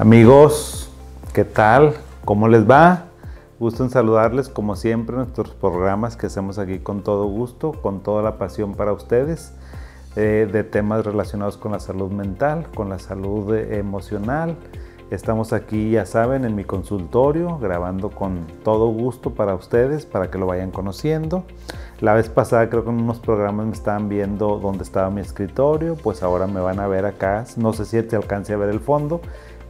Amigos, ¿qué tal? ¿Cómo les va? Gusto en saludarles como siempre en nuestros programas que hacemos aquí con todo gusto, con toda la pasión para ustedes, eh, de temas relacionados con la salud mental, con la salud emocional. Estamos aquí, ya saben, en mi consultorio, grabando con todo gusto para ustedes, para que lo vayan conociendo. La vez pasada creo que en unos programas me estaban viendo dónde estaba mi escritorio, pues ahora me van a ver acá. No sé si te alcance a ver el fondo,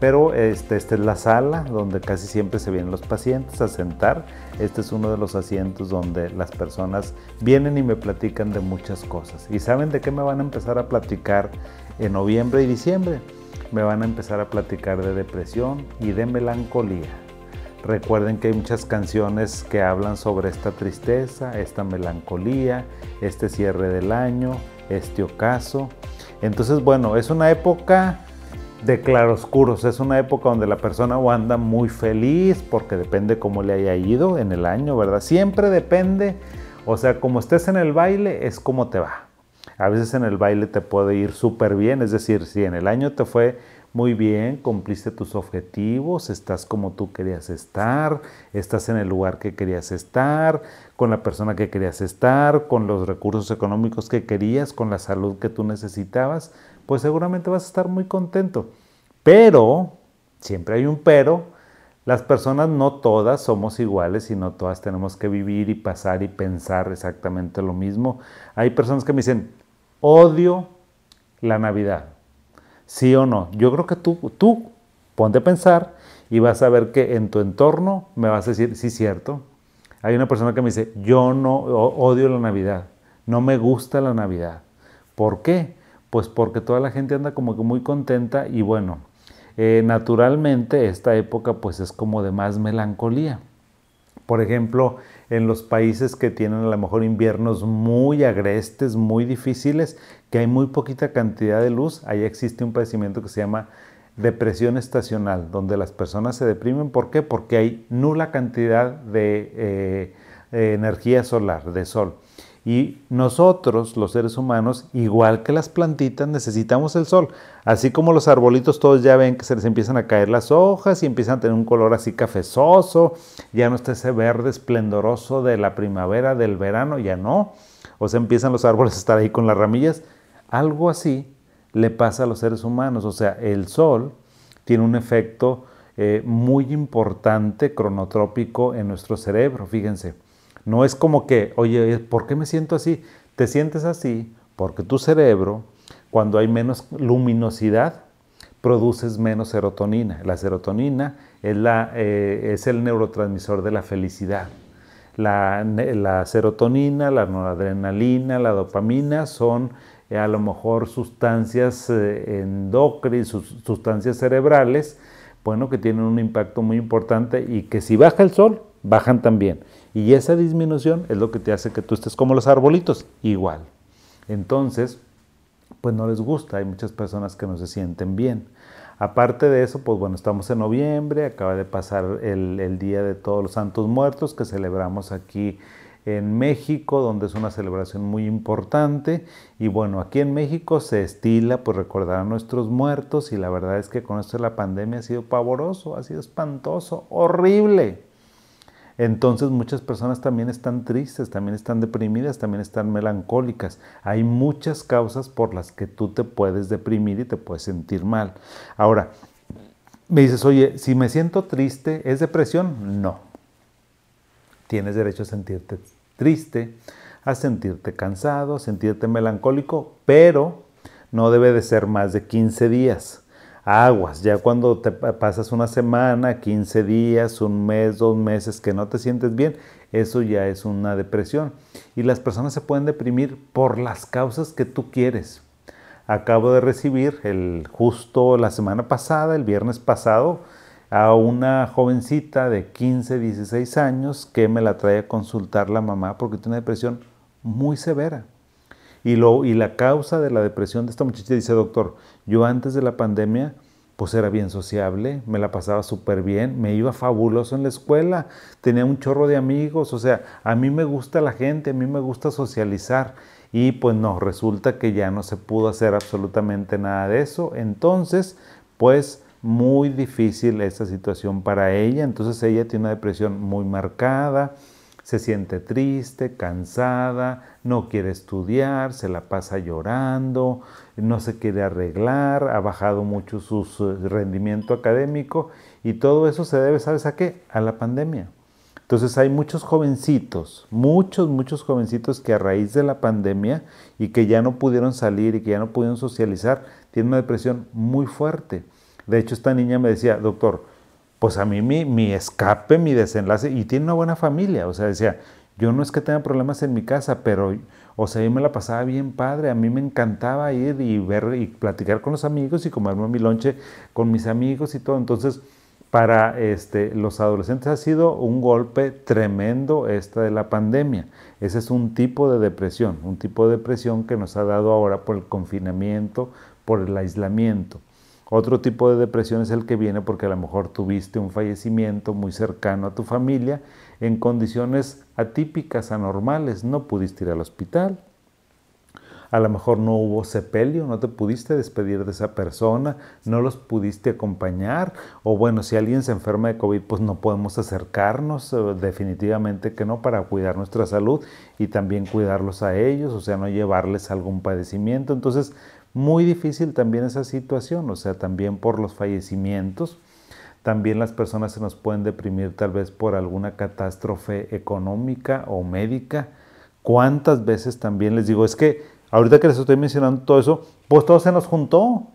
pero este, esta es la sala donde casi siempre se vienen los pacientes a sentar. Este es uno de los asientos donde las personas vienen y me platican de muchas cosas. ¿Y saben de qué me van a empezar a platicar en noviembre y diciembre? Me van a empezar a platicar de depresión y de melancolía. Recuerden que hay muchas canciones que hablan sobre esta tristeza, esta melancolía, este cierre del año, este ocaso. Entonces, bueno, es una época de claroscuros. Es una época donde la persona anda muy feliz porque depende cómo le haya ido en el año, ¿verdad? Siempre depende, o sea, como estés en el baile es como te va. A veces en el baile te puede ir súper bien, es decir, si en el año te fue muy bien, cumpliste tus objetivos, estás como tú querías estar, estás en el lugar que querías estar, con la persona que querías estar, con los recursos económicos que querías, con la salud que tú necesitabas, pues seguramente vas a estar muy contento. Pero, siempre hay un pero, las personas no todas somos iguales y no todas tenemos que vivir y pasar y pensar exactamente lo mismo. Hay personas que me dicen, odio la Navidad. ¿Sí o no? Yo creo que tú, tú ponte a pensar y vas a ver que en tu entorno me vas a decir, sí, cierto. Hay una persona que me dice, yo no odio la Navidad, no me gusta la Navidad. ¿Por qué? Pues porque toda la gente anda como que muy contenta y bueno, eh, naturalmente esta época pues es como de más melancolía. Por ejemplo, en los países que tienen a lo mejor inviernos muy agrestes, muy difíciles, que hay muy poquita cantidad de luz, ahí existe un padecimiento que se llama depresión estacional, donde las personas se deprimen. ¿Por qué? Porque hay nula cantidad de eh, energía solar, de sol. Y nosotros, los seres humanos, igual que las plantitas, necesitamos el sol. Así como los arbolitos, todos ya ven que se les empiezan a caer las hojas y empiezan a tener un color así cafezoso. Ya no está ese verde esplendoroso de la primavera, del verano, ya no. O sea, empiezan los árboles a estar ahí con las ramillas. Algo así le pasa a los seres humanos. O sea, el sol tiene un efecto eh, muy importante, cronotrópico en nuestro cerebro. Fíjense. No es como que, oye, ¿por qué me siento así? Te sientes así porque tu cerebro, cuando hay menos luminosidad, produces menos serotonina. La serotonina es, la, eh, es el neurotransmisor de la felicidad. La, serotonina, la noradrenalina, la dopamina son a lo mejor sustancias eh, endocrinas, sustancias cerebrales, bueno, que tienen un impacto muy importante y que si baja el sol, bajan también. Y esa disminución es lo que te hace que tú estés como los arbolitos, igual. Entonces, pues no les gusta, hay muchas personas que no se sienten bien. Aparte de eso, pues bueno, estamos en noviembre, acaba de pasar el, Día de Todos los Santos Muertos que celebramos aquí en México, donde es una celebración muy importante. Y bueno, aquí en México se estila pues recordar a nuestros muertos y la verdad es que con esto de la pandemia ha sido pavoroso, ha sido espantoso, horrible. Entonces muchas personas también están tristes, también están deprimidas, también están melancólicas. Hay muchas causas por las que tú te puedes deprimir y te puedes sentir mal. Ahora, me dices, oye, si me siento triste, ¿es depresión? No. Tienes derecho a sentirte triste, a sentirte cansado, sentirte melancólico, pero no debe de ser más de 15 días aguas. Ya cuando te pasas una semana, 15 días, un mes, dos meses que no te sientes bien, eso ya es una depresión. Y las personas se pueden deprimir por las causas que tú quieres. Acabo de recibir el justo la semana pasada, el viernes pasado, a una jovencita de 15, 16 años que me la trae a consultar la mamá porque tiene una depresión muy severa. Y, lo, y la causa de la depresión de esta muchacha dice, doctor, yo antes de la pandemia pues era bien sociable, me la pasaba súper bien, me iba fabuloso en la escuela, tenía un chorro de amigos, o sea, a mí me gusta la gente, a mí me gusta socializar. Y pues no, resulta que ya no se pudo hacer absolutamente nada de eso. Entonces, pues muy difícil esta situación para ella, entonces ella tiene una depresión muy marcada, se siente triste, cansada, no quiere estudiar, se la pasa llorando, no se quiere arreglar, ha bajado mucho su rendimiento académico y todo eso se debe, ¿sabes a qué? A la pandemia. Entonces hay muchos jovencitos, muchos, muchos jovencitos que a raíz de la pandemia y que ya no pudieron salir y que ya no pudieron socializar, tienen una depresión muy fuerte. De hecho, esta niña me decía, doctor, pues a mí mi, mi escape, mi desenlace, y tiene una buena familia, o sea, decía, yo no es que tenga problemas en mi casa, pero, o sea, yo me la pasaba bien padre, a mí me encantaba ir y ver y platicar con los amigos y comerme mi lonche con mis amigos y todo. Entonces, para este, los adolescentes ha sido un golpe tremendo esta de la pandemia. Ese es un tipo de depresión, un tipo de depresión que nos ha dado ahora por el confinamiento, por el aislamiento. Otro tipo de depresión es el que viene porque a lo mejor tuviste un fallecimiento muy cercano a tu familia en condiciones atípicas, anormales, no pudiste ir al hospital, a lo mejor no hubo sepelio, no te pudiste despedir de esa persona, no los pudiste acompañar, o bueno, si alguien se enferma de COVID, pues no podemos acercarnos, eh, definitivamente que no, para cuidar nuestra salud y también cuidarlos a ellos, o sea, no llevarles algún padecimiento. Entonces, muy difícil también esa situación, o sea, también por los fallecimientos. También las personas se nos pueden deprimir tal vez por alguna catástrofe económica o médica. ¿Cuántas veces también les digo, es que Ahorita que les estoy mencionando todo eso, pues todo se nos juntó.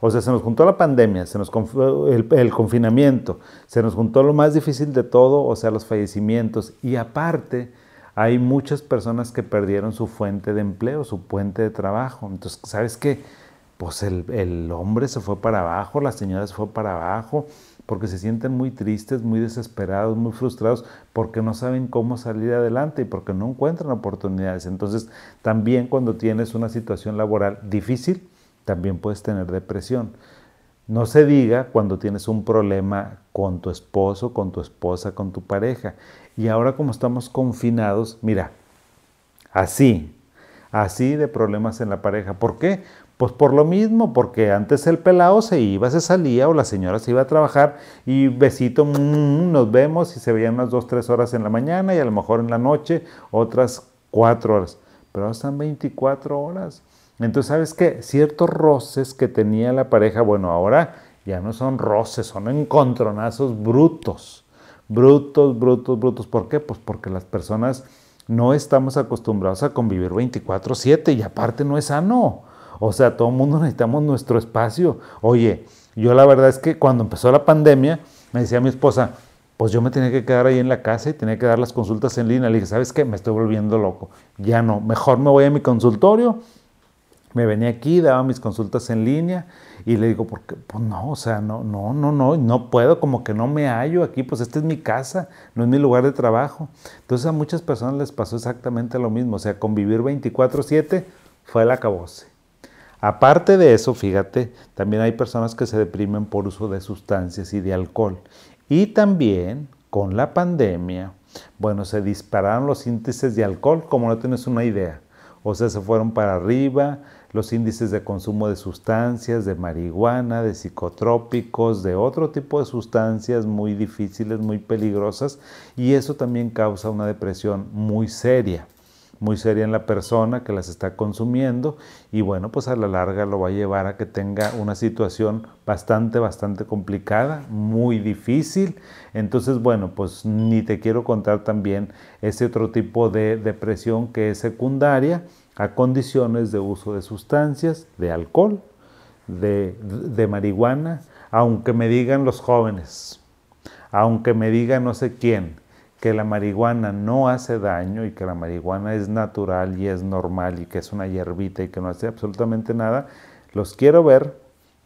O sea, se nos juntó la pandemia, se nos el, el, confinamiento, se nos juntó lo más difícil de todo, o sea, los fallecimientos. Y aparte, hay muchas personas que perdieron su fuente de empleo, su puente de trabajo. Entonces, ¿sabes qué? Pues el, el hombre se fue para abajo, la señora se fue para abajo, porque se sienten muy tristes, muy desesperados, muy frustrados, porque no saben cómo salir adelante y porque no encuentran oportunidades. Entonces, también cuando tienes una situación laboral difícil, también puedes tener depresión. No se diga cuando tienes un problema con tu esposo, con tu esposa, con tu pareja. Y ahora como estamos confinados, mira, así, así de problemas en la pareja. ¿Por qué? Pues por lo mismo, porque antes el pelado se iba, se salía o la señora se iba a trabajar y besito, mm, nos vemos y se veían unas dos, tres horas en la mañana y a lo mejor en la noche otras cuatro horas. Pero están 24 horas. Entonces, ¿sabes qué? Ciertos roces que tenía la pareja, bueno, ahora ya no son roces, son encontronazos brutos. Brutos, brutos, brutos. ¿Por qué? Pues porque las personas no estamos acostumbrados a convivir 24/7 y aparte no es sano. O sea, todo el mundo necesitamos nuestro espacio. Oye, yo la verdad es que cuando empezó la pandemia, me decía mi esposa, pues yo me tenía que quedar ahí en la casa y tenía que dar las consultas en línea. Le dije, ¿sabes qué? Me estoy volviendo loco. Ya no, mejor me voy a mi consultorio. Me venía aquí, daba mis consultas en línea y le digo, porque pues no, o sea, no, no, no, no, no puedo, como que no me hallo aquí, pues esta es mi casa, no es mi lugar de trabajo. Entonces a muchas personas les pasó exactamente lo mismo, o sea, convivir 24/7 fue el acabose. Aparte de eso, fíjate, también hay personas que se deprimen por uso de sustancias y de alcohol. Y también con la pandemia, bueno, se dispararon los índices de alcohol como no tienes una idea. O sea, se fueron para arriba los índices de consumo de sustancias, de marihuana, de psicotrópicos, de otro tipo de sustancias muy difíciles, muy peligrosas. Y eso también causa una depresión muy seria muy seria en la persona que las está consumiendo y bueno, pues a la larga lo va a llevar a que tenga una situación bastante, bastante complicada, muy difícil. Entonces, bueno, pues ni te quiero contar también ese otro tipo de depresión que es secundaria a condiciones de uso de sustancias, de alcohol, de, de marihuana, aunque me digan los jóvenes, aunque me diga no sé quién, que la marihuana no hace daño y que la marihuana es natural y es normal y que es una hierbita y que no hace absolutamente nada, los quiero ver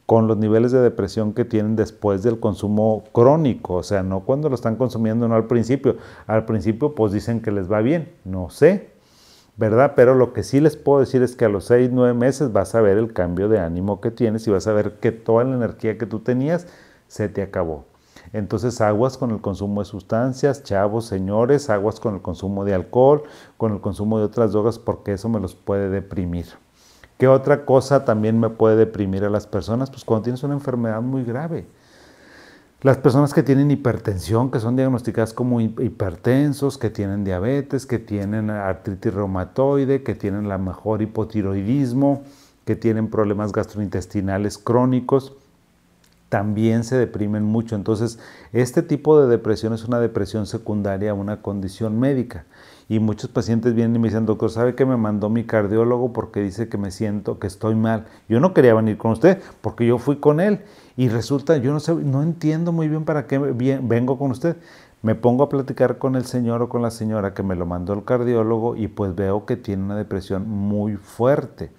con los niveles de depresión que tienen después del consumo crónico, o sea, no cuando lo están consumiendo, no al principio. Al principio pues dicen que les va bien, no sé, ¿verdad? Pero lo que sí les puedo decir es que a los seis, nueve meses vas a ver el cambio de ánimo que tienes y vas a ver que toda la energía que tú tenías se te acabó. Entonces aguas con el consumo de sustancias, chavos, señores, aguas con el consumo de alcohol, con el consumo de otras drogas, porque eso me los puede deprimir. ¿Qué otra cosa también me puede deprimir a las personas? Pues cuando tienes una enfermedad muy grave. Las personas que tienen hipertensión, que son diagnosticadas como hipertensos, que tienen diabetes, que tienen artritis reumatoide, que tienen la mejor hipotiroidismo, que tienen problemas gastrointestinales crónicos, también se deprimen mucho. Entonces, este tipo de depresión es una depresión secundaria a una condición médica. Y muchos pacientes vienen y me dicen, doctor, ¿sabe que me mandó mi cardiólogo porque dice que me siento, que estoy mal? Yo no quería venir con usted porque yo fui con él y resulta, yo no sé, no entiendo muy bien para qué vengo con usted. Me pongo a platicar con el señor o con la señora que me lo mandó el cardiólogo y pues veo que tiene una depresión muy fuerte.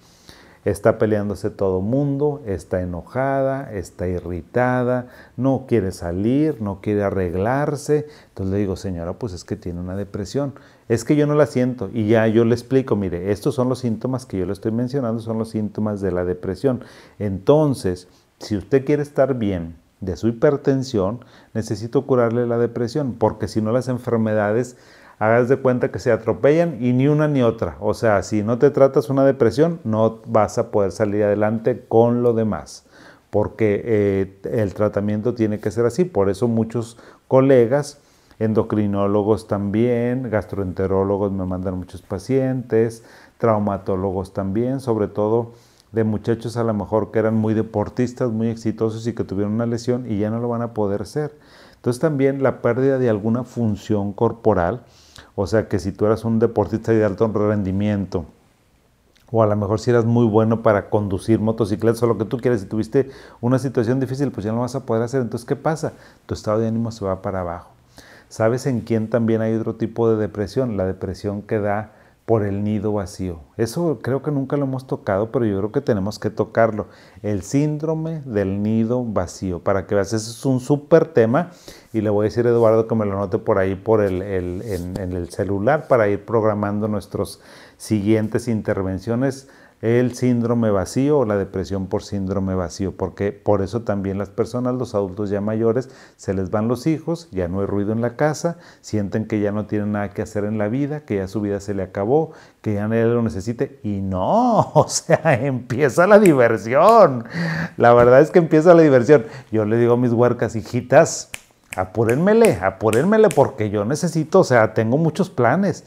Está peleándose todo mundo, está enojada, está irritada, no quiere salir, no quiere arreglarse. Entonces le digo, señora, pues es que tiene una depresión. Es que yo no la siento y ya yo le explico, mire, estos son los síntomas que yo le estoy mencionando, son los síntomas de la depresión. Entonces, si usted quiere estar bien de su hipertensión, necesito curarle la depresión, porque si no las enfermedades hagas de cuenta que se atropellan y ni una ni otra. O sea, si no te tratas una depresión, no vas a poder salir adelante con lo demás, porque eh, el tratamiento tiene que ser así. Por eso muchos colegas, endocrinólogos también, gastroenterólogos me mandan muchos pacientes, traumatólogos también, sobre todo de muchachos a lo mejor que eran muy deportistas, muy exitosos y que tuvieron una lesión y ya no lo van a poder ser. Entonces también la pérdida de alguna función corporal, o sea que si tú eras un deportista de alto rendimiento, o a lo mejor si eras muy bueno para conducir motocicletas o lo que tú quieres, si tuviste una situación difícil, pues ya no lo vas a poder hacer. Entonces, ¿qué pasa? Tu estado de ánimo se va para abajo. ¿Sabes en quién también hay otro tipo de depresión? La depresión que da por el nido vacío. Eso creo que nunca lo hemos tocado, pero yo creo que tenemos que tocarlo. El síndrome del nido vacío. Para que veas, ese es un súper tema y le voy a decir a Eduardo que me lo anote por ahí por el, en, en el celular para ir programando nuestras siguientes intervenciones el síndrome vacío o la depresión por síndrome vacío, porque por eso también las personas, los adultos ya mayores, se les van los hijos, ya no hay ruido en la casa, sienten que ya no tienen nada que hacer en la vida, que ya su vida se le acabó, que ya nadie lo necesite, y no, o sea, empieza la diversión. La verdad es que empieza la diversión. Yo le digo a mis huercas, hijitas, apúrenmele, apúrenmele, porque yo necesito, o sea, tengo muchos planes.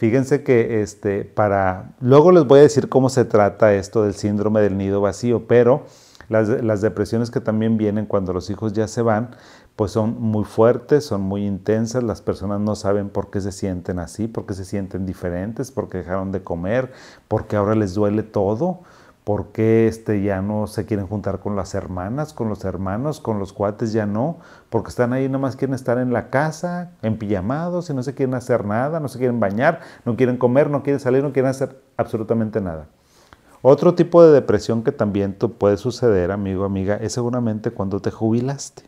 Fíjense que este, para, luego les voy a decir cómo se trata esto del síndrome del nido vacío, pero las, depresiones que también vienen cuando los hijos ya se van, pues son muy fuertes, son muy intensas, las personas no saben por qué se sienten así, por qué se sienten diferentes, por qué dejaron de comer, por qué ahora les duele todo. ¿Por qué este, ya no se quieren juntar con las hermanas, con los hermanos, con los cuates ya no? Porque están ahí, nomás quieren estar en la casa, en pijamados y no se quieren hacer nada, no se quieren bañar, no quieren comer, no quieren salir, no quieren hacer absolutamente nada. Otro tipo de depresión que también puede suceder, amigo, amiga, es seguramente cuando te jubilaste.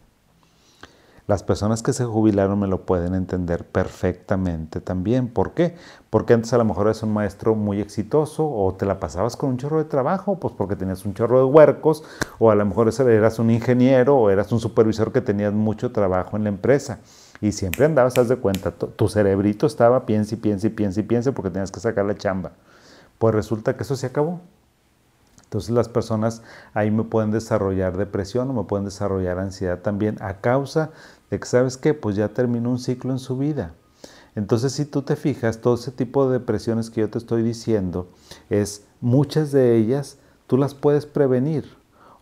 Las personas que se jubilaron me lo pueden entender perfectamente también. ¿Por qué? Porque antes a lo mejor eres un maestro muy exitoso o te la pasabas con un chorro de trabajo, pues porque tenías un chorro de huercos, o a lo mejor eras un ingeniero o eras un supervisor que tenías mucho trabajo en la empresa. Y siempre andabas, haz de cuenta, tu cerebrito estaba piensa y piensa y piensa y piensa porque tenías que sacar la chamba. Pues resulta que eso se acabó. Entonces las personas ahí me pueden desarrollar depresión o me pueden desarrollar ansiedad también a causa de que, ¿sabes qué? Pues ya terminó un ciclo en su vida. Entonces si tú te fijas, todo ese tipo de depresiones que yo te estoy diciendo, es muchas de ellas tú las puedes prevenir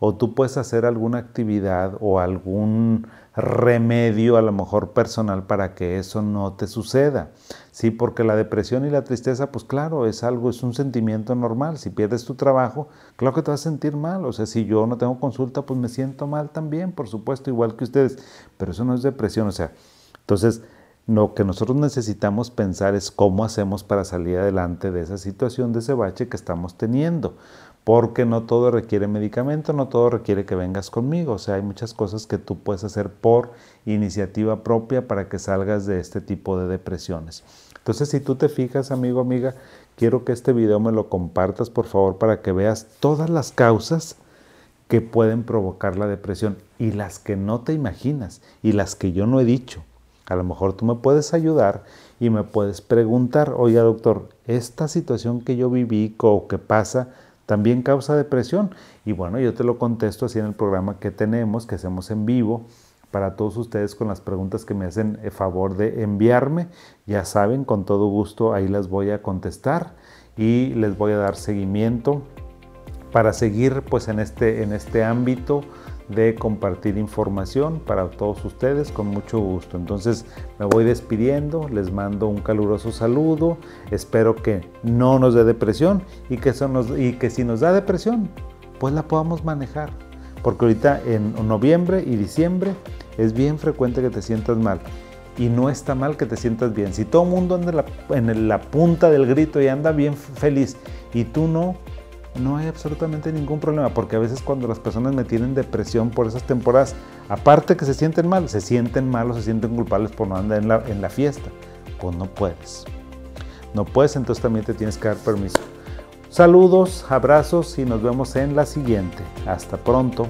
o tú puedes hacer alguna actividad o algún remedio a lo mejor personal para que eso no te suceda. Sí, porque la depresión y la tristeza, pues claro, es algo, es un sentimiento normal. Si pierdes tu trabajo, claro que te vas a sentir mal. O sea, si yo no tengo consulta, pues me siento mal también, por supuesto, igual que ustedes. Pero eso no es depresión, o sea, entonces lo que nosotros necesitamos pensar es cómo hacemos para salir adelante de esa situación, de ese bache que estamos teniendo porque no todo requiere medicamento, no todo requiere que vengas conmigo. O sea, hay muchas cosas que tú puedes hacer por iniciativa propia para que salgas de este tipo de depresiones. Entonces, si tú te fijas, amigo, amiga, quiero que este video me lo compartas, por favor, para que veas todas las causas que pueden provocar la depresión y las que no te imaginas y las que yo no he dicho. A lo mejor tú me puedes ayudar y me puedes preguntar, oiga doctor, esta situación que yo viví o que pasa, también causa depresión. Y bueno, yo te lo contesto así en el programa que tenemos, que hacemos en vivo para todos ustedes con las preguntas que me hacen el favor de enviarme. Ya saben, con todo gusto ahí las voy a contestar y les voy a dar seguimiento para seguir pues en este, en este ámbito de compartir información para todos ustedes con mucho gusto. Entonces me voy despidiendo, les mando un caluroso saludo, espero que no nos dé depresión y que, y que si nos da depresión, pues la podamos manejar. Porque ahorita en noviembre y diciembre es bien frecuente que te sientas mal. Y no está mal que te sientas bien. Si todo el mundo anda en la punta del grito y anda bien feliz y tú no, no hay absolutamente ningún problema, porque a veces cuando las personas me tienen depresión por esas temporadas, aparte que se sienten mal, se sienten mal o se sienten culpables por no andar en la, en la fiesta, pues no puedes. No puedes, entonces también te tienes que dar permiso. Saludos, abrazos y nos vemos en la siguiente. Hasta pronto.